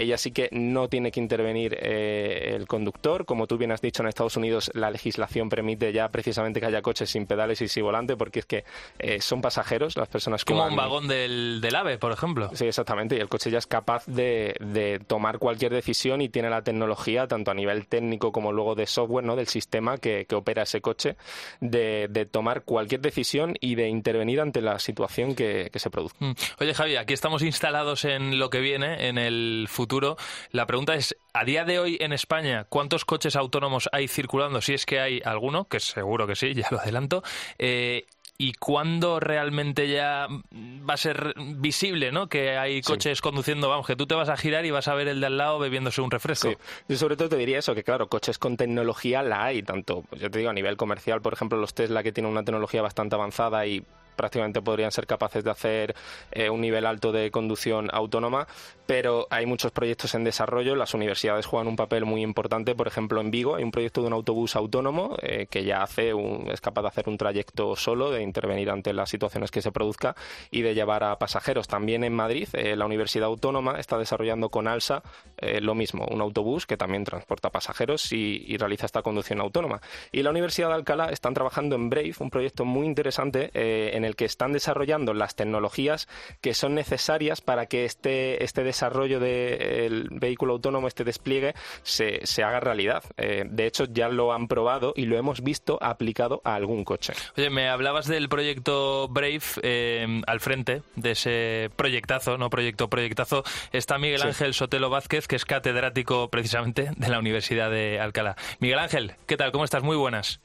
ya sí que no tiene que intervenir el conductor. Como tú bien has dicho, en Estados Unidos la legislación permite ya precisamente que haya coches sin pedales y sin volante, porque es que eh, son pasajeros las personas que Como van- un vagón del, del AVE, por ejemplo. Sí, exactamente. Y el coche ya es capaz de, de tomar cualquier decisión y tiene la tecnología, tanto a nivel técnico como luego de software, ¿no? del sistema que, que opera ese coche, de, de tomar cualquier decisión y de intervenir ante la situación que, que se produzca. Mm. Oye, Javi, aquí estamos instalados en lo que viene, en el futuro. La pregunta es, a día de hoy en España, ¿cuántos coches autónomos hay circulando? Si es que hay alguno, que seguro que sí, ya lo adelanto. Eh, ¿Y cuándo realmente ya va a ser visible ¿no? que hay coches conduciendo? Vamos, que tú te vas a girar y vas a ver el de al lado bebiéndose un refresco. Sí. Yo sobre todo te diría eso, que claro, coches con tecnología la hay, tanto, pues yo te digo, a nivel comercial, por ejemplo, los Tesla que tienen una tecnología bastante avanzada y prácticamente podrían ser capaces de hacer eh, un nivel alto de conducción autónoma, pero hay muchos proyectos en desarrollo. Las universidades juegan un papel muy importante. Por ejemplo, en Vigo hay un proyecto de un autobús autónomo eh, que ya hace un, es capaz de hacer un trayecto solo, de intervenir ante las situaciones que se produzca y de llevar a pasajeros. También en Madrid, eh, la Universidad Autónoma está desarrollando con ALSA lo mismo, un autobús que también transporta pasajeros y, realiza esta conducción autónoma. Y la Universidad de Alcalá están trabajando en Brave, un proyecto muy interesante en el que están desarrollando las tecnologías que son necesarias para que este, este desarrollo del vehículo autónomo, este despliegue, se, haga realidad. Eh, de hecho, ya lo han probado y lo hemos visto aplicado a algún coche. Oye, me hablabas del proyecto Brave eh, al frente de ese proyectazo, no proyecto, proyectazo. Está Miguel Ángel Sotelo Vázquez, que es catedrático precisamente de la Universidad de Alcalá. Miguel Ángel, ¿qué tal? ¿Cómo estás? Muy buenas.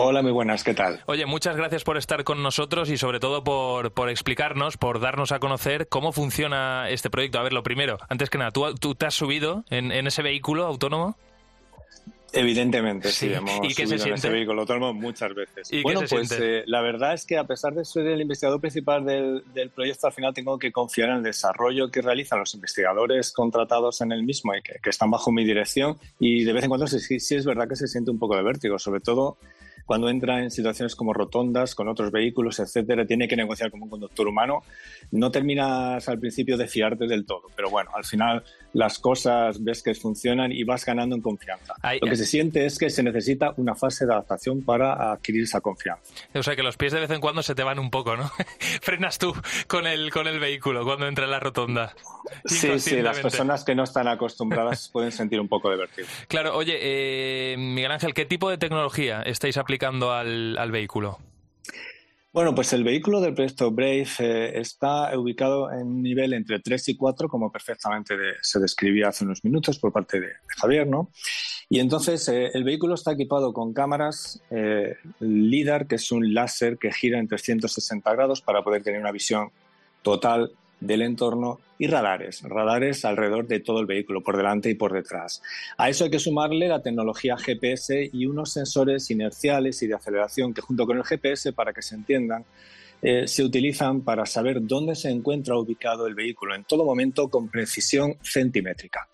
Hola, muy buenas, ¿qué tal? Oye, muchas gracias por estar con nosotros y sobre todo por, por explicarnos, por darnos a conocer cómo funciona este proyecto. A ver, lo primero, antes que nada, ¿tú, tú te has subido en, ese vehículo autónomo? Evidentemente, sí, hemos subido en ese vehículo autónomo muchas veces. bueno, pues eh, la verdad es que a pesar de ser el investigador principal del, proyecto, al final tengo que confiar en el desarrollo que realizan los investigadores contratados en el mismo y que, están bajo mi dirección. Y de vez en cuando sí, sí es verdad que se siente un poco de vértigo, sobre todo cuando entra en situaciones como rotondas, con otros vehículos, etcétera, tiene que negociar como un conductor humano, no terminas al principio de fiarte del todo. Pero bueno, al final las cosas ves que funcionan y vas ganando en confianza. Lo que se siente es que se necesita una fase de adaptación para adquirir esa confianza. O sea que los pies de vez en cuando se te van un poco, ¿no? Frenas tú con el, con el vehículo cuando entra en la rotonda. Sí, sí, las personas que no están acostumbradas pueden sentir un poco de vértigo. Claro, oye, eh, Miguel Ángel, ¿qué tipo de tecnología estáis aplicando al, al vehículo? Bueno, pues el vehículo del proyecto Brave eh, está ubicado en un nivel entre 3 y 4, como perfectamente se describía hace unos minutos por parte de, Javier, ¿no? Y entonces eh, el vehículo está equipado con cámaras eh, LIDAR, que es un láser que gira en 360 grados para poder tener una visión total del entorno y radares, radares alrededor de todo el vehículo, por delante y por detrás. A eso hay que sumarle la tecnología GPS y unos sensores inerciales y de aceleración que junto con el GPS, para que se entiendan, eh, se utilizan para saber dónde se encuentra ubicado el vehículo en todo momento con precisión centimétrica.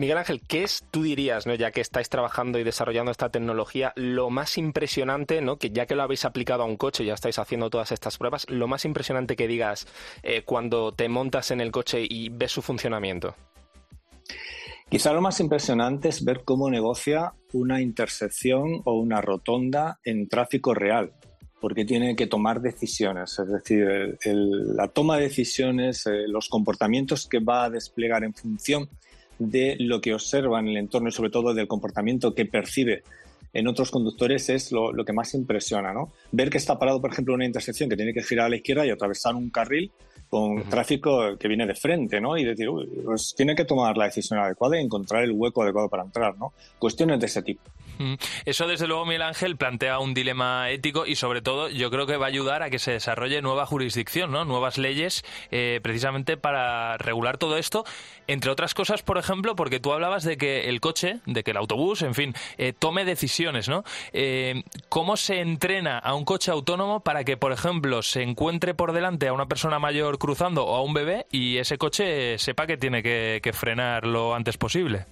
Miguel Ángel, ¿qué es, tú dirías, ¿no? ya que estáis trabajando y desarrollando esta tecnología, lo más impresionante, ¿no? que ya que lo habéis aplicado a un coche, ya estáis haciendo todas estas pruebas, lo más impresionante que digas eh, cuando te montas en el coche y ves su funcionamiento? Quizá lo más impresionante es ver cómo negocia una intersección o una rotonda en tráfico real, porque tiene que tomar decisiones, es decir, la toma de decisiones, eh, los comportamientos que va a desplegar en función de lo que observa en el entorno y sobre todo del comportamiento que percibe en otros conductores es lo, que más impresiona, ¿no? Ver que está parado, por ejemplo, en una intersección que tiene que girar a la izquierda y atravesar un carril con tráfico que viene de frente, ¿no? Y decir, pues tiene que tomar la decisión adecuada y encontrar el hueco adecuado para entrar, ¿no? Cuestiones de ese tipo. Eso, desde luego, Miguel Ángel plantea un dilema ético y, sobre todo, yo creo que va a ayudar a que se desarrolle nueva jurisdicción, ¿no? Nuevas leyes, eh, precisamente para regular todo esto. Entre otras cosas, por ejemplo, porque tú hablabas de que el coche, de que el autobús, en fin, eh, tome decisiones, ¿no? Eh, ¿Cómo se entrena a un coche autónomo para que, por ejemplo, se encuentre por delante a una persona mayor cruzando o a un bebé y ese coche sepa que tiene que frenar lo antes posible?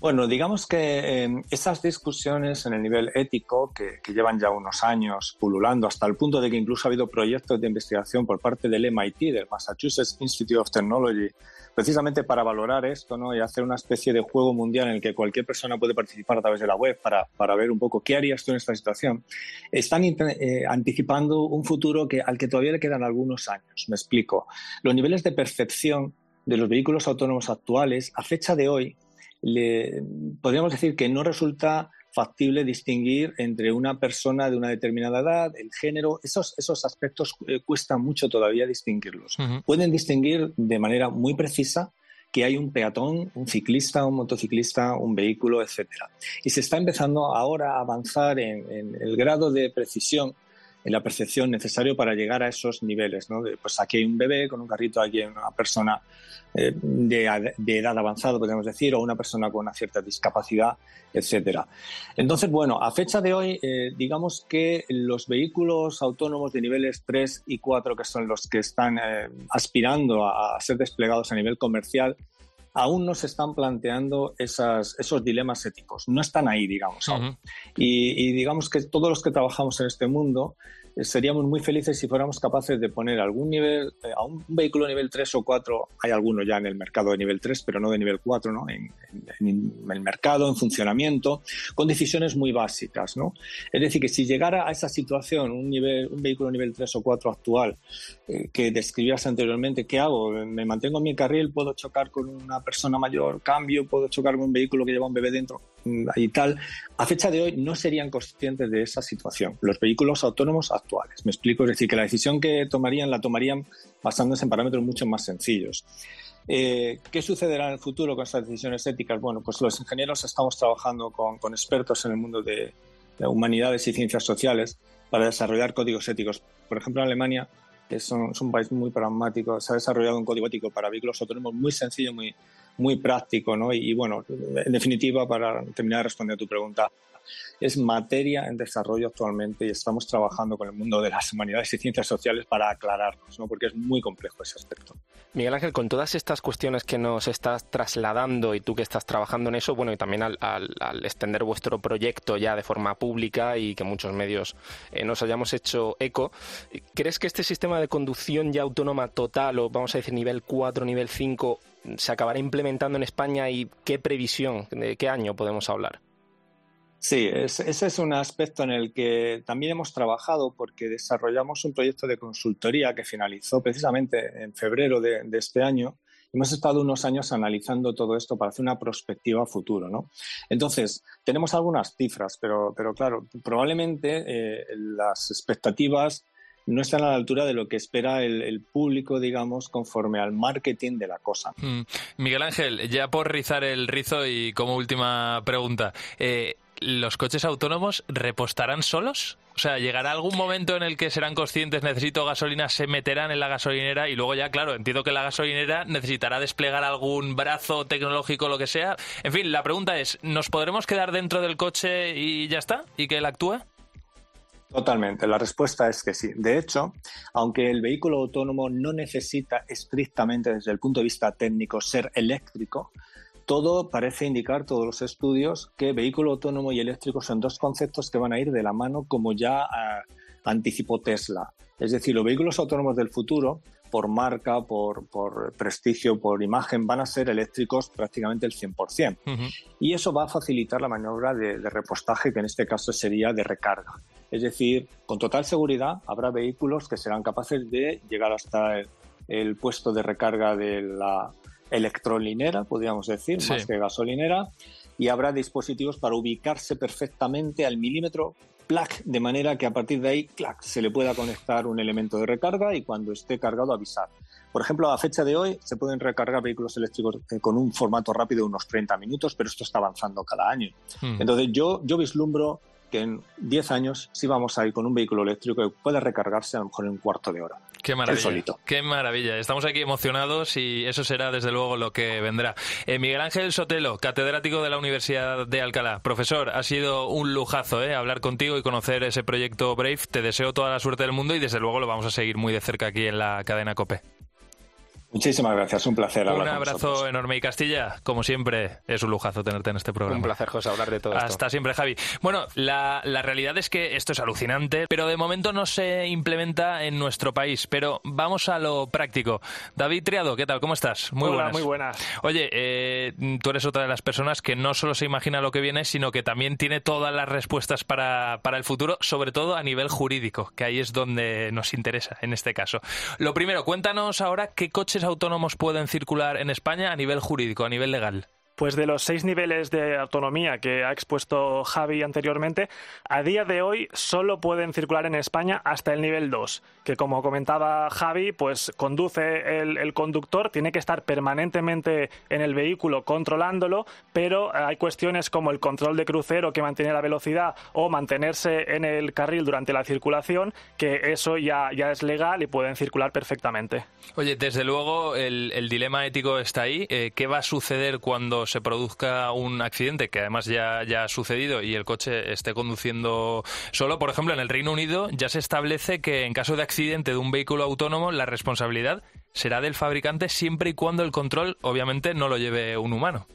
Bueno, digamos que em, esas discusiones en el nivel ético, que, llevan ya unos años pululando, hasta el punto de que incluso ha habido proyectos de investigación por parte del MIT, del Massachusetts Institute of Technology, precisamente para valorar esto ¿no? y hacer una especie de juego mundial en el que cualquier persona puede participar a través de la web para, para ver un poco qué harías tú en esta situación, están eh, anticipando un futuro que, al que todavía le quedan algunos años. Me explico. Los niveles de percepción de los vehículos autónomos actuales, a fecha de hoy, le, podríamos decir que no resulta factible distinguir entre una persona de una determinada edad, el género, esos, esos aspectos eh, cuesta mucho todavía distinguirlos. Pueden distinguir de manera muy precisa que hay un peatón, un ciclista, un motociclista, un vehículo, etc. Y se está empezando ahora a avanzar en, el grado de precisión la percepción necesario para llegar a esos niveles. ¿no? pues aquí hay un bebé con un carrito, aquí hay una persona eh, de, edad avanzada, podemos decir, o una persona con una cierta discapacidad, etcétera. Entonces, bueno, a fecha de hoy, eh, digamos que los vehículos autónomos de niveles 3 y 4, que son los que están eh, aspirando a, ser desplegados a nivel comercial, aún no se están planteando esas, esos dilemas éticos. No están ahí, digamos. y, y, digamos que todos los que trabajamos en este mundo seríamos muy felices si fuéramos capaces de poner algún nivel, eh, a un vehículo nivel 3 o 4, hay algunos ya en el mercado de nivel 3, pero no de nivel 4, ¿no? En, el mercado, en funcionamiento, con decisiones muy básicas, ¿no? Es decir, que si llegara a esa situación un, nivel, un vehículo nivel 3 o 4 actual eh, que describías anteriormente, ¿qué hago? ¿Me mantengo en mi carril? ¿Puedo chocar con una persona mayor? ¿Cambio? ¿Puedo chocar con un vehículo que lleva un bebé dentro? Mm, y tal. A fecha de hoy no serían conscientes de esa situación. Los vehículos autónomos actuales. Me explico, es decir, que la decisión que tomarían la tomarían basándose en parámetros mucho más sencillos. Eh, ¿Qué sucederá en el futuro con estas decisiones éticas? Bueno, pues los ingenieros estamos trabajando con, expertos en el mundo de, humanidades y ciencias sociales para desarrollar códigos éticos. Por ejemplo, en Alemania, que es un, país muy pragmático, se ha desarrollado un código ético para vehículos autónomos muy sencillo, muy, muy práctico, ¿no? Y, bueno, en definitiva, para terminar de responder a tu pregunta, es materia en desarrollo actualmente y estamos trabajando con el mundo de las humanidades y ciencias sociales para aclararnos, ¿no? porque es muy complejo ese aspecto. Miguel Ángel, con todas estas cuestiones que nos estás trasladando y tú que estás trabajando en eso, bueno, y también al, extender vuestro proyecto ya de forma pública y que muchos medios eh, nos hayamos hecho eco, ¿crees que este sistema de conducción ya autónoma total, o vamos a decir nivel 4, nivel 5, se acabará implementando en España y qué previsión, de qué año podemos hablar? Sí, ese es un aspecto en el que también hemos trabajado porque desarrollamos un proyecto de consultoría que finalizó precisamente en febrero de, este año. Hemos estado unos años analizando todo esto para hacer una perspectiva futuro, ¿no? Entonces, tenemos algunas cifras, pero, pero claro, probablemente eh, las expectativas no están a la altura de lo que espera el, público, digamos, conforme al marketing de la cosa. Mm. Miguel Ángel, ya por rizar el rizo y como última pregunta, eh, ¿los coches autónomos repostarán solos? O sea, ¿llegará algún momento en el que serán conscientes, necesito gasolina, se meterán en la gasolinera y luego ya, claro, entiendo que la gasolinera necesitará desplegar algún brazo tecnológico, lo que sea. En fin, la pregunta es, ¿nos podremos quedar dentro del coche y ya está? ¿Y que él actúe? Totalmente, la respuesta es que sí. De hecho, aunque el vehículo autónomo no necesita estrictamente desde el punto de vista técnico ser eléctrico, todo parece indicar, todos los estudios, que vehículo autónomo y eléctrico son dos conceptos que van a ir de la mano como ya ah, anticipó Tesla. Es decir, los vehículos autónomos del futuro, por marca, por, prestigio, por imagen, van a ser eléctricos prácticamente el 100%. Y eso va a facilitar la maniobra de, repostaje, que en este caso sería de recarga. Es decir, con total seguridad habrá vehículos que serán capaces de llegar hasta el puesto de recarga de la, electrolinera, podríamos decir, más que gasolinera, y habrá dispositivos para ubicarse perfectamente al milímetro plac, de manera que a partir de ahí clac, se le pueda conectar un elemento de recarga y cuando esté cargado avisar. Por ejemplo, a fecha de hoy se pueden recargar vehículos eléctricos eh, con un formato rápido de unos 30 minutos, pero esto está avanzando cada año. Hmm. Entonces yo, yo vislumbro que en 10 años sí vamos a ir con un vehículo eléctrico que puede recargarse a lo mejor en un cuarto de hora. Qué maravilla. Qué maravilla. Estamos aquí emocionados y eso será desde luego lo que vendrá. Eh, Miguel Ángel Sotelo, catedrático de la Universidad de Alcalá. Profesor, ha sido un lujazo eh, hablar contigo y conocer ese proyecto Brave. Te deseo toda la suerte del mundo y desde luego lo vamos a seguir muy de cerca aquí en la cadena COPE. Muchísimas gracias, un placer. Un abrazo enorme y Castilla, como siempre, es un lujazo tenerte en este programa. Un placer, José, hablar de todo Hasta esto. siempre, Javi. Bueno, la, realidad es que esto es alucinante, pero de momento no se implementa en nuestro país. Pero vamos a lo práctico. David Triado, ¿qué tal? ¿Cómo estás? Muy buenas. Muy buenas. Oye, eh, tú eres otra de las personas que no solo se imagina lo que viene, sino que también tiene todas las respuestas para, para el futuro, sobre todo a nivel jurídico, que ahí es donde nos interesa en este caso. Lo primero, cuéntanos ahora qué coches autónomos pueden circular en España a nivel jurídico, a nivel legal? Pues de los seis niveles de autonomía que ha expuesto Javi anteriormente, a día de hoy solo pueden circular en España hasta el nivel 2, que como comentaba Javi, pues conduce el, conductor, tiene que estar permanentemente en el vehículo controlándolo, pero hay cuestiones como el control de crucero que mantiene la velocidad o mantenerse en el carril durante la circulación, que eso ya, ya es legal y pueden circular perfectamente. Oye, desde luego el, el dilema ético está ahí. Eh, ¿Qué va a suceder cuando se produzca un accidente, que además ya, ya ha sucedido, y el coche esté conduciendo solo? Por ejemplo, en el Reino Unido ya se establece que en caso de accidente de un vehículo autónomo, la responsabilidad será del fabricante siempre y cuando el control, obviamente, no lo lleve un humano.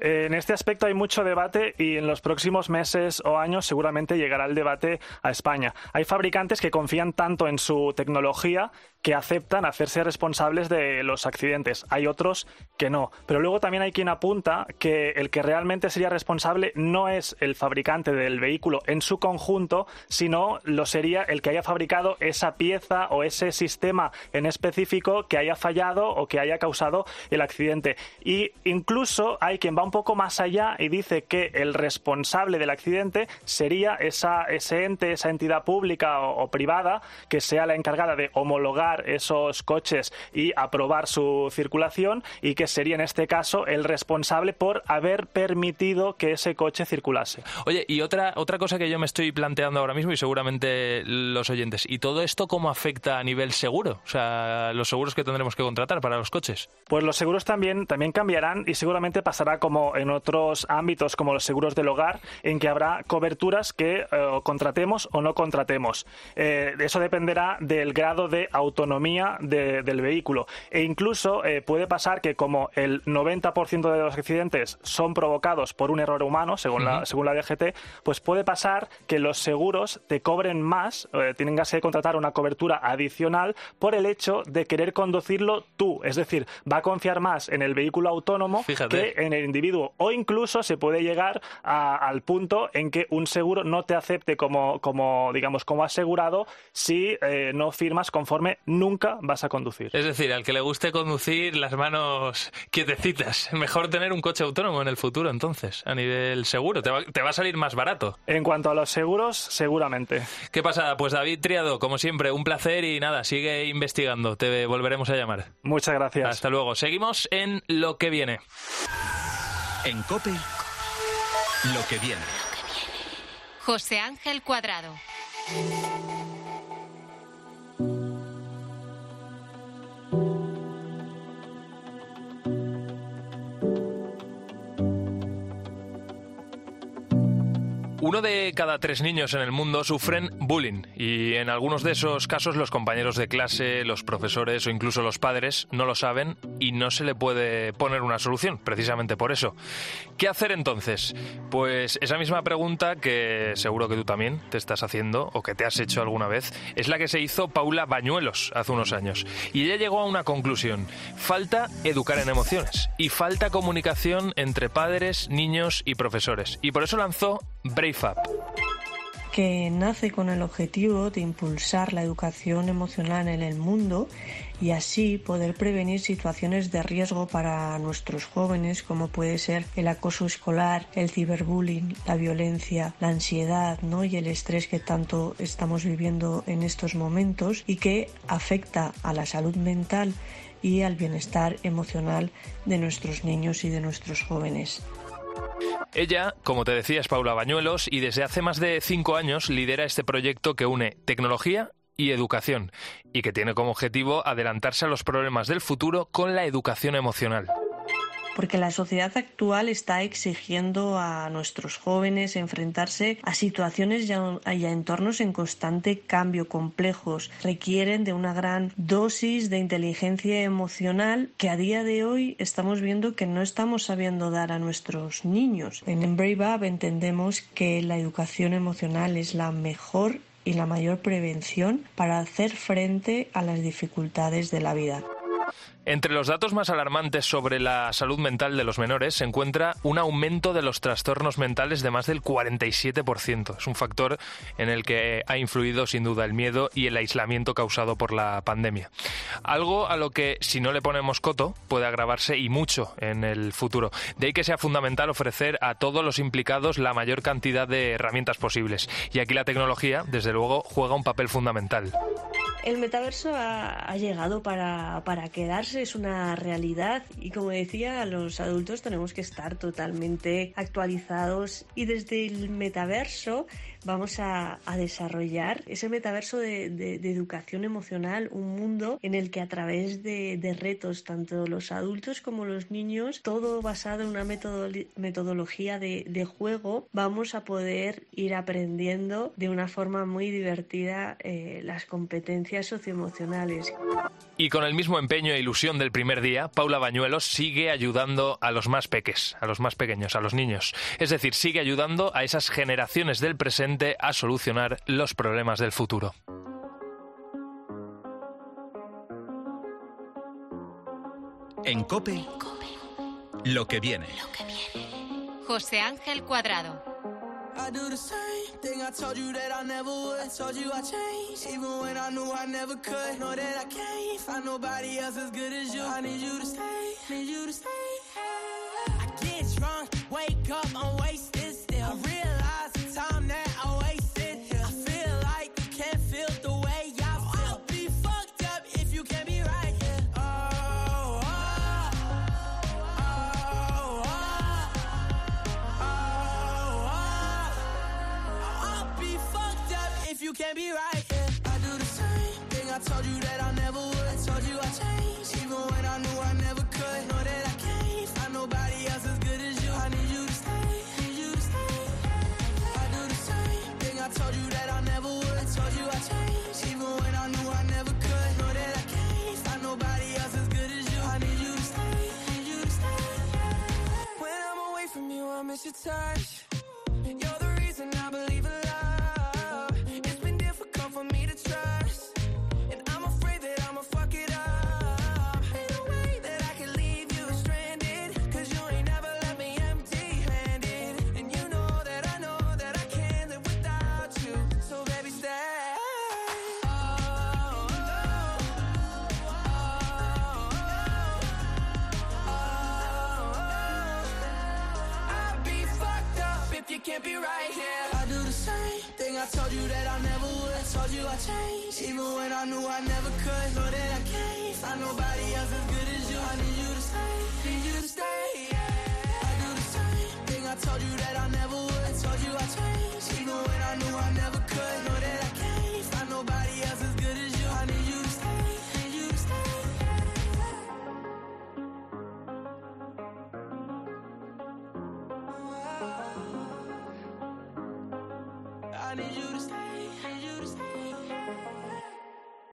En este aspecto hay mucho debate y en los próximos meses o años seguramente llegará el debate a España. Hay fabricantes que confían tanto en su tecnología que aceptan hacerse responsables de los accidentes. Hay otros que no. Pero luego también hay quien apunta que el que realmente sería responsable no es el fabricante del vehículo en su conjunto, sino lo sería el que haya fabricado esa pieza o ese sistema en específico que haya fallado o que haya causado el accidente. Y incluso hay quien va un poco más allá y dice que el responsable del accidente sería esa, ese ente, esa entidad pública o, o privada que sea la encargada de homologar esos coches y aprobar su circulación y que sería en este caso el responsable por haber permitido que ese coche circulase. Oye, y otra, otra cosa que yo me estoy planteando ahora mismo y seguramente los oyentes, ¿y todo esto cómo afecta a nivel seguro? O sea, los seguros que tendremos que contratar para los coches. Pues los seguros también, también cambiarán y seguramente pasará como en otros ámbitos como los seguros del hogar, en que habrá coberturas que eh, contratemos o no contratemos. Eh, eso dependerá del grado de autonomía de, del vehículo. E incluso eh, puede pasar que como el 90% de los accidentes son provocados por un error humano, según, la, según la DGT, pues puede pasar que los seguros te cobren más, eh, tienen que contratar una cobertura adicional por el hecho de querer conducirlo tú. Es decir, va a confiar más en el vehículo autónomo Fíjate. que en el individuo. O incluso se puede llegar a- al punto en que un seguro no te acepte como, como digamos, como asegurado si eh, no firmas conforme nunca vas a conducir. Es decir, al que le guste conducir las manos quietecitas. Mejor tener un coche autónomo en el futuro, entonces, a nivel seguro. Te va, te va a salir más barato. En cuanto a los seguros, seguramente. ¿Qué pasa? Pues David Triado, como siempre, un placer y nada, sigue investigando. Te volveremos a llamar. Muchas gracias. Hasta luego. Seguimos en lo que viene. En Cope, lo que viene. José Ángel Cuadrado. Uno de cada tres niños en el mundo sufren bullying y en algunos de esos casos los compañeros de clase, los profesores o incluso los padres no lo saben y no se le puede poner una solución, precisamente por eso. ¿Qué hacer entonces? Pues esa misma pregunta que seguro que tú también te estás haciendo o que te has hecho alguna vez es la que se hizo Paula Bañuelos hace unos años y ella llegó a una conclusión. Falta educar en emociones y falta comunicación entre padres, niños y profesores y por eso lanzó Brave Up. que nace con el objetivo de impulsar la educación emocional en el mundo y así poder prevenir situaciones de riesgo para nuestros jóvenes como puede ser el acoso escolar, el ciberbullying, la violencia, la ansiedad ¿no? y el estrés que tanto estamos viviendo en estos momentos y que afecta a la salud mental y al bienestar emocional de nuestros niños y de nuestros jóvenes. Ella, como te decía, es Paula Bañuelos y desde hace más de cinco años lidera este proyecto que une tecnología y educación y que tiene como objetivo adelantarse a los problemas del futuro con la educación emocional. Porque la sociedad actual está exigiendo a nuestros jóvenes enfrentarse a situaciones y a, entornos en constante cambio, complejos. Requieren de una gran dosis de inteligencia emocional que a día de hoy estamos viendo que no estamos sabiendo dar a nuestros niños. En Brave Up entendemos que la educación emocional es la mejor y la mayor prevención para hacer frente a las dificultades de la vida. Entre los datos más alarmantes sobre la salud mental de los menores se encuentra un aumento de los trastornos mentales de más del 47%. Es un factor en el que ha influido sin duda el miedo y el aislamiento causado por la pandemia. Algo a lo que si no le ponemos coto puede agravarse y mucho en el futuro. De ahí que sea fundamental ofrecer a todos los implicados la mayor cantidad de herramientas posibles. Y aquí la tecnología, desde luego, juega un papel fundamental. El metaverso ha, llegado para, para, quedarse, es una realidad. Y como decía, los adultos tenemos que estar totalmente actualizados. Y desde el metaverso vamos a, desarrollar ese metaverso de, educación emocional, un mundo en el que a través de, retos, tanto los adultos como los niños, todo basado en una metodología de, juego, vamos a poder ir aprendiendo de una forma muy divertida eh, las competencias socioemocionales. Y con el mismo empeño e ilusión del primer día, Paula Bañuelos sigue ayudando a los más peques, a los más pequeños, a los niños. Es decir, sigue ayudando a esas generaciones del presente a solucionar los problemas del futuro. En Cope, lo que viene. José Ángel Cuadrado. I do the same thing I told you that I can't be right. Yeah. I do the same thing. I told you that I never would. I told you I changed, even when I knew I never could. Know that I can't find nobody else as good as you. I need you to stay, need you to stay. I do the same thing. I told you that I never would. I told you I changed, even when I knew I never could. Know that I can't find nobody else as good as you. I need you to stay, need you to stay. When I'm away from you, I miss your touch. I never could. Know that I can't find nobody else as good as you. I need you to stay, need you to stay. Yeah. I do the same thing I told you that I never